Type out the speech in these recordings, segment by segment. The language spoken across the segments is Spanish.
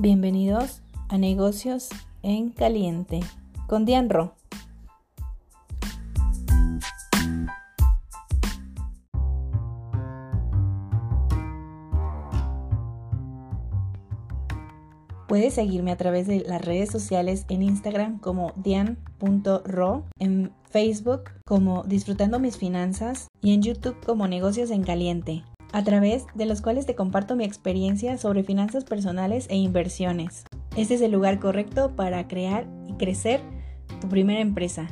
Bienvenidos a Negocios en Caliente con Dian Ro. Puedes seguirme a través de las redes sociales en Instagram como dian.ro, en Facebook como Disfrutando mis finanzas y en YouTube como Negocios en Caliente a través de los cuales te comparto mi experiencia sobre finanzas personales e inversiones. Este es el lugar correcto para crear y crecer tu primera empresa.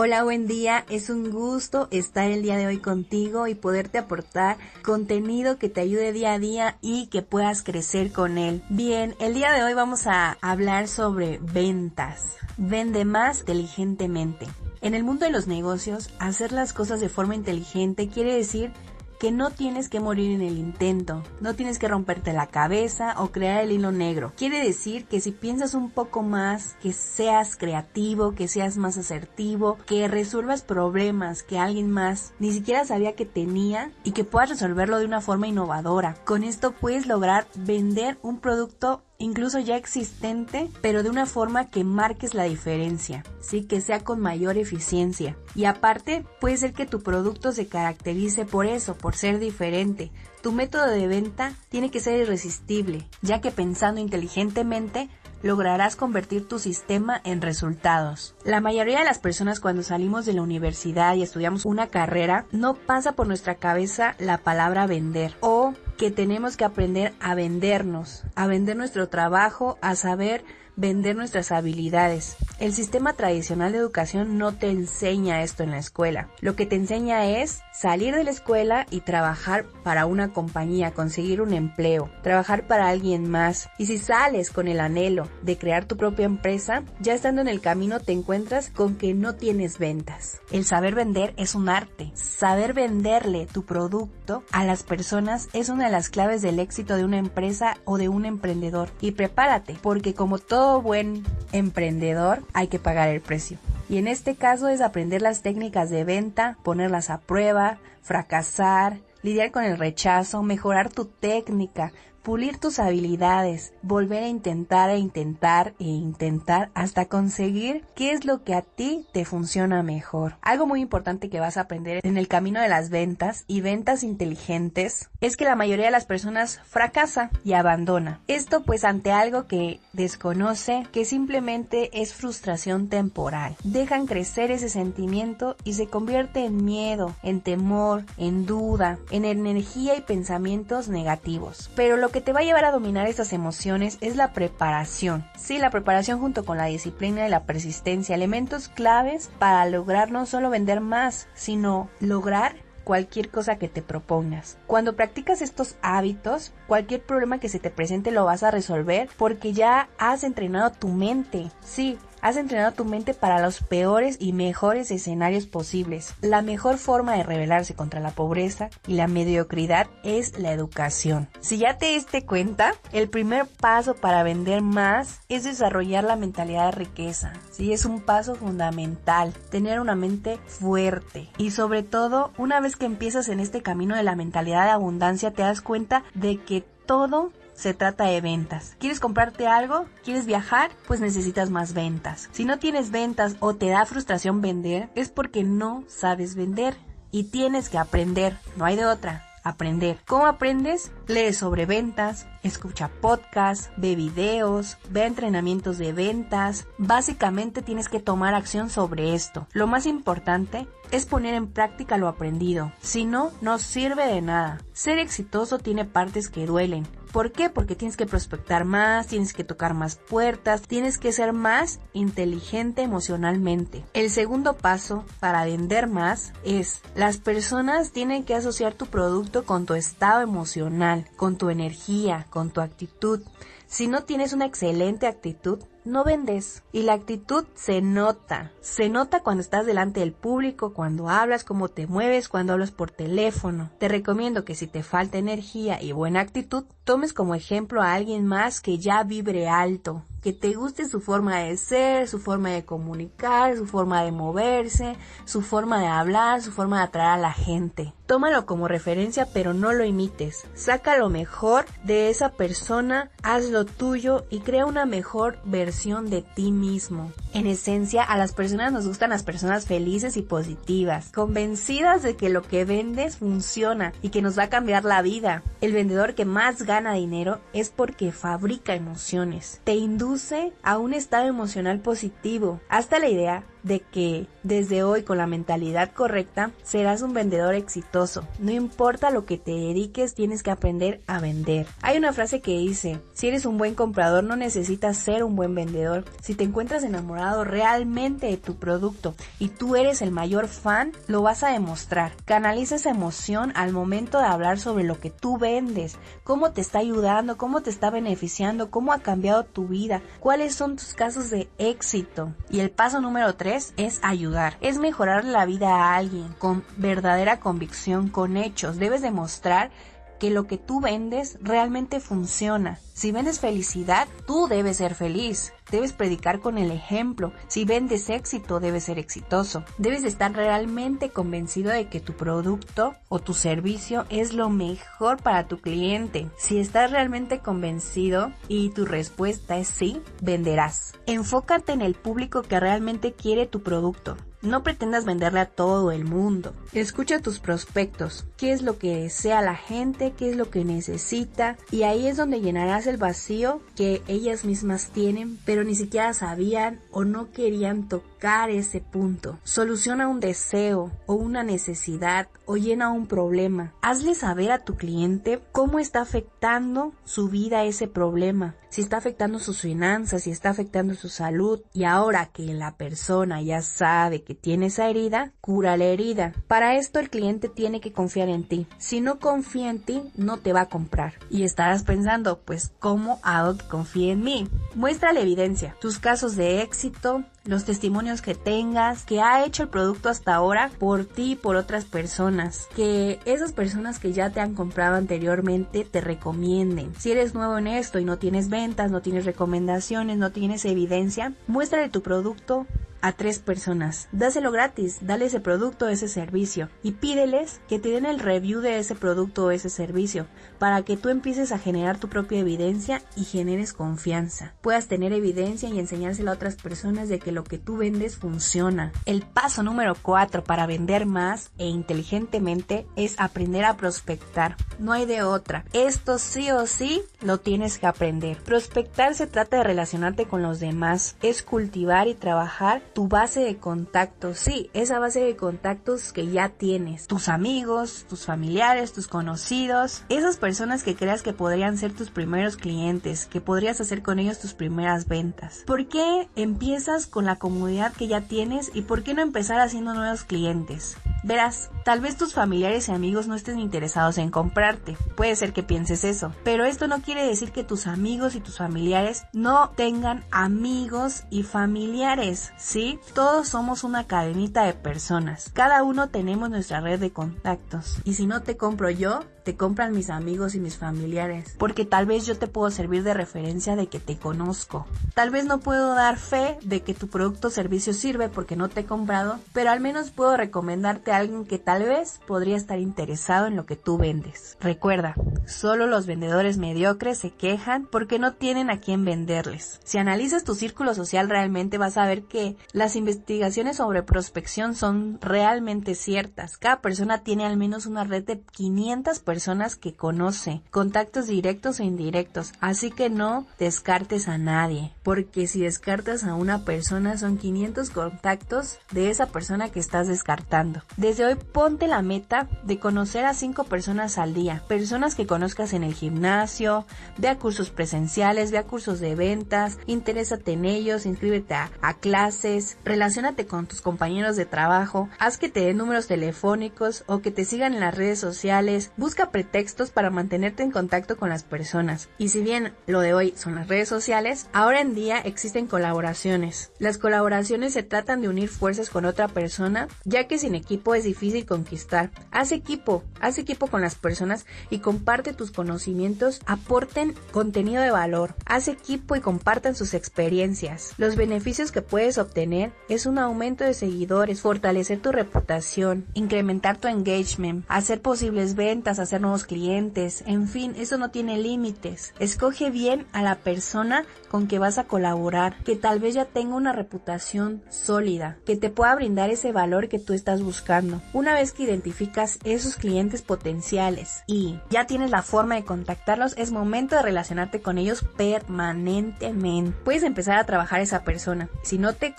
Hola, buen día. Es un gusto estar el día de hoy contigo y poderte aportar contenido que te ayude día a día y que puedas crecer con él. Bien, el día de hoy vamos a hablar sobre ventas. Vende más inteligentemente. En el mundo de los negocios, hacer las cosas de forma inteligente quiere decir que no tienes que morir en el intento, no tienes que romperte la cabeza o crear el hilo negro. Quiere decir que si piensas un poco más, que seas creativo, que seas más asertivo, que resuelvas problemas que alguien más ni siquiera sabía que tenía y que puedas resolverlo de una forma innovadora. Con esto puedes lograr vender un producto incluso ya existente, pero de una forma que marques la diferencia, sí, que sea con mayor eficiencia. Y aparte, puede ser que tu producto se caracterice por eso, por ser diferente. Tu método de venta tiene que ser irresistible, ya que pensando inteligentemente lograrás convertir tu sistema en resultados. La mayoría de las personas cuando salimos de la universidad y estudiamos una carrera no pasa por nuestra cabeza la palabra vender o que tenemos que aprender a vendernos, a vender nuestro trabajo, a saber vender nuestras habilidades. El sistema tradicional de educación no te enseña esto en la escuela. Lo que te enseña es salir de la escuela y trabajar para una compañía, conseguir un empleo, trabajar para alguien más. Y si sales con el anhelo de crear tu propia empresa, ya estando en el camino te encuentras con que no tienes ventas. El saber vender es un arte. Saber venderle tu producto a las personas es una de las claves del éxito de una empresa o de un emprendedor. Y prepárate, porque como todo buen emprendedor hay que pagar el precio. Y en este caso es aprender las técnicas de venta, ponerlas a prueba, fracasar, lidiar con el rechazo, mejorar tu técnica, pulir tus habilidades, volver a intentar e intentar e intentar hasta conseguir qué es lo que a ti te funciona mejor. Algo muy importante que vas a aprender en el camino de las ventas y ventas inteligentes es que la mayoría de las personas fracasa y abandona. Esto pues ante algo que desconoce que simplemente es frustración temporal. Dejan crecer ese sentimiento y se convierte en miedo, en temor, en duda, en energía y pensamientos negativos. Pero lo que te va a llevar a dominar estas emociones es la preparación. Sí, la preparación junto con la disciplina y la persistencia, elementos claves para lograr no solo vender más, sino lograr cualquier cosa que te propongas. Cuando practicas estos hábitos, cualquier problema que se te presente lo vas a resolver porque ya has entrenado tu mente. Sí, Has entrenado tu mente para los peores y mejores escenarios posibles. La mejor forma de rebelarse contra la pobreza y la mediocridad es la educación. Si ya te diste cuenta, el primer paso para vender más es desarrollar la mentalidad de riqueza. Sí, es un paso fundamental, tener una mente fuerte. Y sobre todo, una vez que empiezas en este camino de la mentalidad de abundancia, te das cuenta de que todo se trata de ventas. ¿Quieres comprarte algo? ¿Quieres viajar? Pues necesitas más ventas. Si no tienes ventas o te da frustración vender, es porque no sabes vender. Y tienes que aprender, no hay de otra aprender. ¿Cómo aprendes? Lee sobre ventas, escucha podcasts, ve videos, ve entrenamientos de ventas. Básicamente tienes que tomar acción sobre esto. Lo más importante es poner en práctica lo aprendido. Si no, no sirve de nada. Ser exitoso tiene partes que duelen, ¿Por qué? Porque tienes que prospectar más, tienes que tocar más puertas, tienes que ser más inteligente emocionalmente. El segundo paso para vender más es las personas tienen que asociar tu producto con tu estado emocional, con tu energía, con tu actitud. Si no tienes una excelente actitud, no vendes. Y la actitud se nota. Se nota cuando estás delante del público, cuando hablas, cómo te mueves, cuando hablas por teléfono. Te recomiendo que si te falta energía y buena actitud, tomes como ejemplo a alguien más que ya vibre alto, que te guste su forma de ser, su forma de comunicar, su forma de moverse, su forma de hablar, su forma de atraer a la gente. Tómalo como referencia, pero no lo imites. Saca lo mejor de esa persona, haz lo tuyo y crea una mejor versión de ti mismo. En esencia, a las personas nos gustan las personas felices y positivas, convencidas de que lo que vendes funciona y que nos va a cambiar la vida. El vendedor que más gana dinero es porque fabrica emociones. Te induce a un estado emocional positivo. Hasta la idea de que desde hoy con la mentalidad correcta serás un vendedor exitoso. No importa lo que te dediques, tienes que aprender a vender. Hay una frase que dice, si eres un buen comprador no necesitas ser un buen vendedor. Si te encuentras enamorado realmente de tu producto y tú eres el mayor fan, lo vas a demostrar. Canaliza esa emoción al momento de hablar sobre lo que tú vendes, cómo te está ayudando, cómo te está beneficiando, cómo ha cambiado tu vida, cuáles son tus casos de éxito. Y el paso número 3 es ayudar, es mejorar la vida a alguien con verdadera convicción, con hechos. Debes demostrar que lo que tú vendes realmente funciona. Si vendes felicidad, tú debes ser feliz. Debes predicar con el ejemplo. Si vendes éxito, debes ser exitoso. Debes estar realmente convencido de que tu producto o tu servicio es lo mejor para tu cliente. Si estás realmente convencido y tu respuesta es sí, venderás. Enfócate en el público que realmente quiere tu producto. No pretendas venderle a todo el mundo. Escucha tus prospectos, qué es lo que desea la gente, qué es lo que necesita y ahí es donde llenarás el vacío que ellas mismas tienen, pero ni siquiera sabían o no querían tocar ese punto. Soluciona un deseo o una necesidad o llena un problema. Hazle saber a tu cliente cómo está afectando su vida ese problema si está afectando sus finanzas, si está afectando su salud y ahora que la persona ya sabe que tiene esa herida, cura la herida. Para esto el cliente tiene que confiar en ti. Si no confía en ti, no te va a comprar. Y estarás pensando, pues, ¿cómo hago que confíe en mí? Muestra la evidencia, tus casos de éxito, los testimonios que tengas, que ha hecho el producto hasta ahora por ti y por otras personas, que esas personas que ya te han comprado anteriormente te recomienden. Si eres nuevo en esto y no tienes ventas, no tienes recomendaciones, no tienes evidencia, muéstrale tu producto a tres personas. Dáselo gratis, dale ese producto ese servicio y pídeles que te den el review de ese producto o ese servicio para que tú empieces a generar tu propia evidencia y generes confianza. Puedas tener evidencia y enseñárselo a otras personas de que lo que tú vendes funciona. El paso número cuatro para vender más e inteligentemente es aprender a prospectar. No hay de otra. Esto sí o sí lo tienes que aprender. Prospectar se trata de relacionarte con los demás, es cultivar y trabajar tu base de contactos, sí, esa base de contactos que ya tienes, tus amigos, tus familiares, tus conocidos, esas personas que creas que podrían ser tus primeros clientes, que podrías hacer con ellos tus primeras ventas. ¿Por qué empiezas con la comunidad que ya tienes y por qué no empezar haciendo nuevos clientes? Verás, tal vez tus familiares y amigos no estén interesados en comprarte, puede ser que pienses eso, pero esto no quiere decir que tus amigos y tus familiares no tengan amigos y familiares, ¿sí? Todos somos una cadenita de personas, cada uno tenemos nuestra red de contactos, y si no te compro yo, te compran mis amigos y mis familiares, porque tal vez yo te puedo servir de referencia de que te conozco. Tal vez no puedo dar fe de que tu producto o servicio sirve porque no te he comprado, pero al menos puedo recomendarte a alguien que tal vez podría estar interesado en lo que tú vendes. Recuerda, solo los vendedores mediocres se quejan porque no tienen a quién venderles. Si analizas tu círculo social realmente vas a ver que las investigaciones sobre prospección son realmente ciertas. Cada persona tiene al menos una red de 500 personas que conoce, contactos directos o indirectos, así que no descartes a nadie, porque si descartas a una persona son 500 contactos de esa persona que estás descartando. Desde hoy ponte la meta de conocer a 5 personas al día, personas que conozcas en el gimnasio, ve a cursos presenciales, ve a cursos de ventas, interésate en ellos, inscríbete a clases, relacionate con tus compañeros de trabajo, haz que te den números telefónicos o que te sigan en las redes sociales, busca pretextos para mantenerte en contacto con las personas. Y si bien lo de hoy son las redes sociales, ahora en día existen colaboraciones. Las colaboraciones se tratan de unir fuerzas con otra persona, ya que sin equipo es difícil conquistar. Haz equipo, haz equipo con las personas y comparte tus conocimientos, aporten contenido de valor. Haz equipo y compartan sus experiencias. Los beneficios que puedes obtener es un aumento de seguidores, fortalecer tu reputación, incrementar tu engagement, hacer posibles ventas, hacer nuevos clientes, en fin, eso no tiene límites. Escoge bien a la persona con que vas a colaborar, que tal vez ya tenga una reputación sólida, que te pueda brindar ese valor que tú estás buscando. Una vez que identificas esos clientes potenciales y ya tienes la forma de contactarlos, es momento de relacionarte con ellos permanentemente. Puedes empezar a trabajar esa persona. Si no te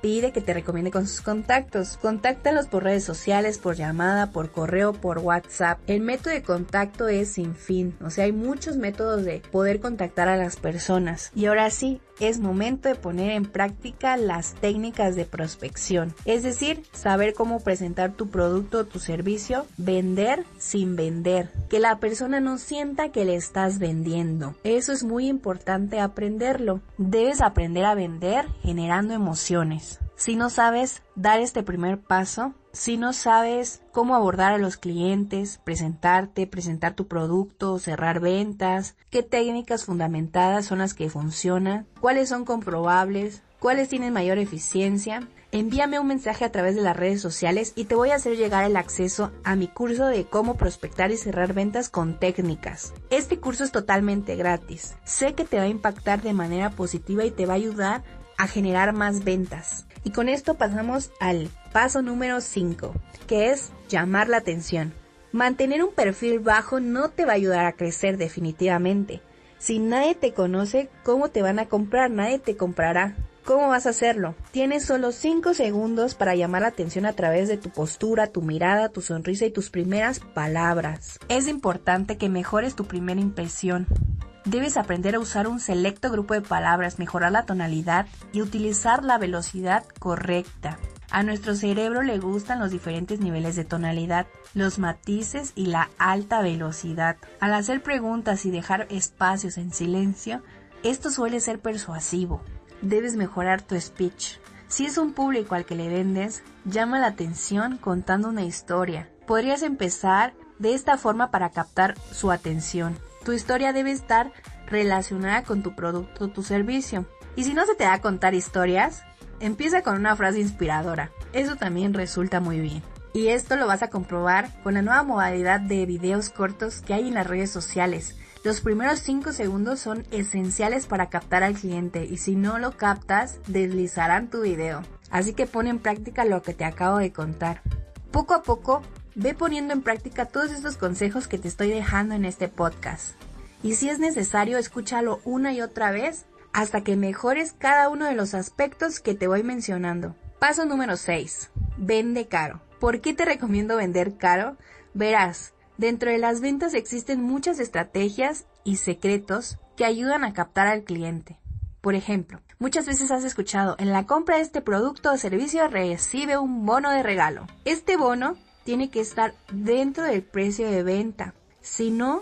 pide que te recomiende con sus contactos. Contáctalos por redes sociales, por llamada, por correo, por WhatsApp. El método de contacto es sin fin. O sea, hay muchos métodos de poder contactar a las personas. Y ahora sí, es momento de poner en práctica las técnicas de prospección, es decir, saber cómo presentar tu producto o tu servicio, vender sin vender, que la persona no sienta que le estás vendiendo. Eso es muy importante aprenderlo. Debes aprender a vender generando emociones. Si no sabes dar este primer paso, si no sabes cómo abordar a los clientes, presentarte, presentar tu producto, cerrar ventas, qué técnicas fundamentadas son las que funcionan, cuáles son comprobables, cuáles tienen mayor eficiencia, envíame un mensaje a través de las redes sociales y te voy a hacer llegar el acceso a mi curso de cómo prospectar y cerrar ventas con técnicas. Este curso es totalmente gratis. Sé que te va a impactar de manera positiva y te va a ayudar a generar más ventas. Y con esto pasamos al paso número 5, que es llamar la atención. Mantener un perfil bajo no te va a ayudar a crecer definitivamente. Si nadie te conoce, ¿cómo te van a comprar? Nadie te comprará. ¿Cómo vas a hacerlo? Tienes solo 5 segundos para llamar la atención a través de tu postura, tu mirada, tu sonrisa y tus primeras palabras. Es importante que mejores tu primera impresión. Debes aprender a usar un selecto grupo de palabras, mejorar la tonalidad y utilizar la velocidad correcta. A nuestro cerebro le gustan los diferentes niveles de tonalidad, los matices y la alta velocidad. Al hacer preguntas y dejar espacios en silencio, esto suele ser persuasivo. Debes mejorar tu speech. Si es un público al que le vendes, llama la atención contando una historia. Podrías empezar de esta forma para captar su atención. Tu historia debe estar relacionada con tu producto o tu servicio. Y si no se te da a contar historias, empieza con una frase inspiradora. Eso también resulta muy bien. Y esto lo vas a comprobar con la nueva modalidad de videos cortos que hay en las redes sociales. Los primeros 5 segundos son esenciales para captar al cliente y si no lo captas, deslizarán tu video. Así que pon en práctica lo que te acabo de contar. Poco a poco Ve poniendo en práctica todos estos consejos que te estoy dejando en este podcast. Y si es necesario, escúchalo una y otra vez hasta que mejores cada uno de los aspectos que te voy mencionando. Paso número 6. Vende caro. ¿Por qué te recomiendo vender caro? Verás, dentro de las ventas existen muchas estrategias y secretos que ayudan a captar al cliente. Por ejemplo, muchas veces has escuchado, en la compra de este producto o servicio recibe un bono de regalo. Este bono tiene que estar dentro del precio de venta. Si no,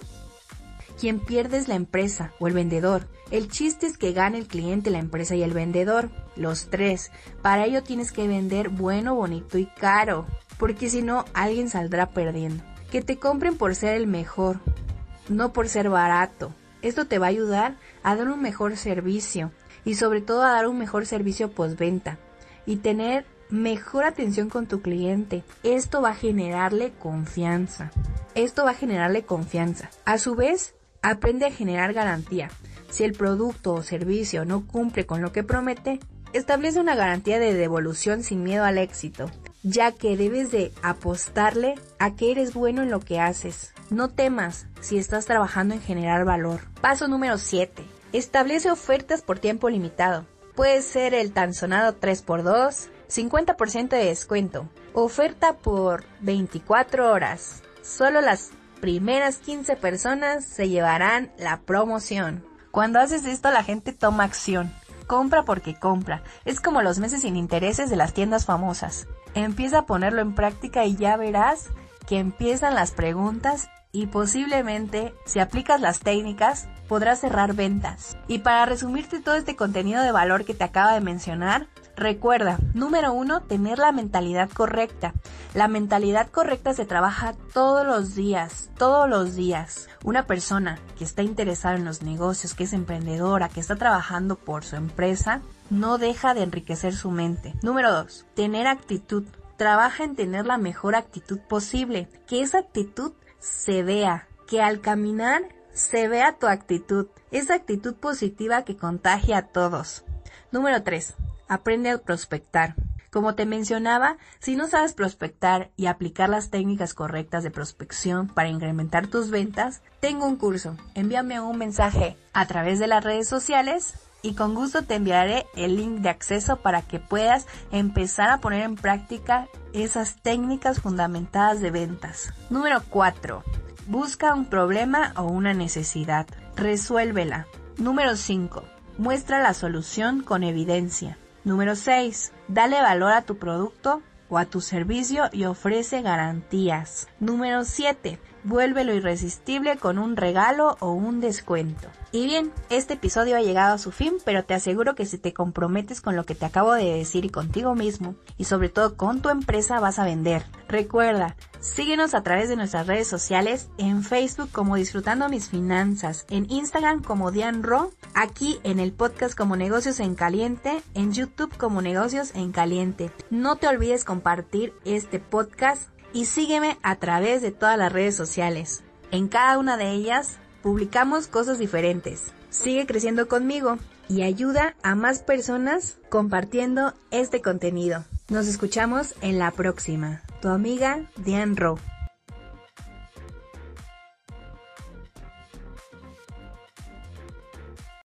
quien pierde es la empresa o el vendedor. El chiste es que gane el cliente, la empresa y el vendedor. Los tres. Para ello tienes que vender bueno, bonito y caro. Porque si no, alguien saldrá perdiendo. Que te compren por ser el mejor, no por ser barato. Esto te va a ayudar a dar un mejor servicio y sobre todo a dar un mejor servicio postventa y tener mejor atención con tu cliente. Esto va a generarle confianza. Esto va a generarle confianza. A su vez, aprende a generar garantía. Si el producto o servicio no cumple con lo que promete, establece una garantía de devolución sin miedo al éxito, ya que debes de apostarle a que eres bueno en lo que haces. No temas si estás trabajando en generar valor. Paso número 7. Establece ofertas por tiempo limitado. Puede ser el tan sonado 3x2, 50% de descuento. Oferta por 24 horas. Solo las primeras 15 personas se llevarán la promoción. Cuando haces esto la gente toma acción. Compra porque compra. Es como los meses sin intereses de las tiendas famosas. Empieza a ponerlo en práctica y ya verás que empiezan las preguntas y posiblemente, si aplicas las técnicas, podrás cerrar ventas. Y para resumirte todo este contenido de valor que te acaba de mencionar, Recuerda, número uno, tener la mentalidad correcta. La mentalidad correcta se trabaja todos los días, todos los días. Una persona que está interesada en los negocios, que es emprendedora, que está trabajando por su empresa, no deja de enriquecer su mente. Número 2. Tener actitud. Trabaja en tener la mejor actitud posible. Que esa actitud se vea. Que al caminar se vea tu actitud. Esa actitud positiva que contagia a todos. Número 3. Aprende a prospectar. Como te mencionaba, si no sabes prospectar y aplicar las técnicas correctas de prospección para incrementar tus ventas, tengo un curso. Envíame un mensaje a través de las redes sociales y con gusto te enviaré el link de acceso para que puedas empezar a poner en práctica esas técnicas fundamentadas de ventas. Número 4. Busca un problema o una necesidad. Resuélvela. Número 5. Muestra la solución con evidencia. Número 6. Dale valor a tu producto o a tu servicio y ofrece garantías. Número 7. Vuélvelo irresistible con un regalo o un descuento. Y bien, este episodio ha llegado a su fin, pero te aseguro que si te comprometes con lo que te acabo de decir y contigo mismo, y sobre todo con tu empresa, vas a vender. Recuerda, síguenos a través de nuestras redes sociales, en Facebook como Disfrutando Mis Finanzas, en Instagram como Dian Ro, aquí en el podcast como Negocios en Caliente, en YouTube como Negocios en Caliente. No te olvides compartir este podcast y sígueme a través de todas las redes sociales. En cada una de ellas publicamos cosas diferentes. Sigue creciendo conmigo y ayuda a más personas compartiendo este contenido. Nos escuchamos en la próxima. Tu amiga Diane Rowe.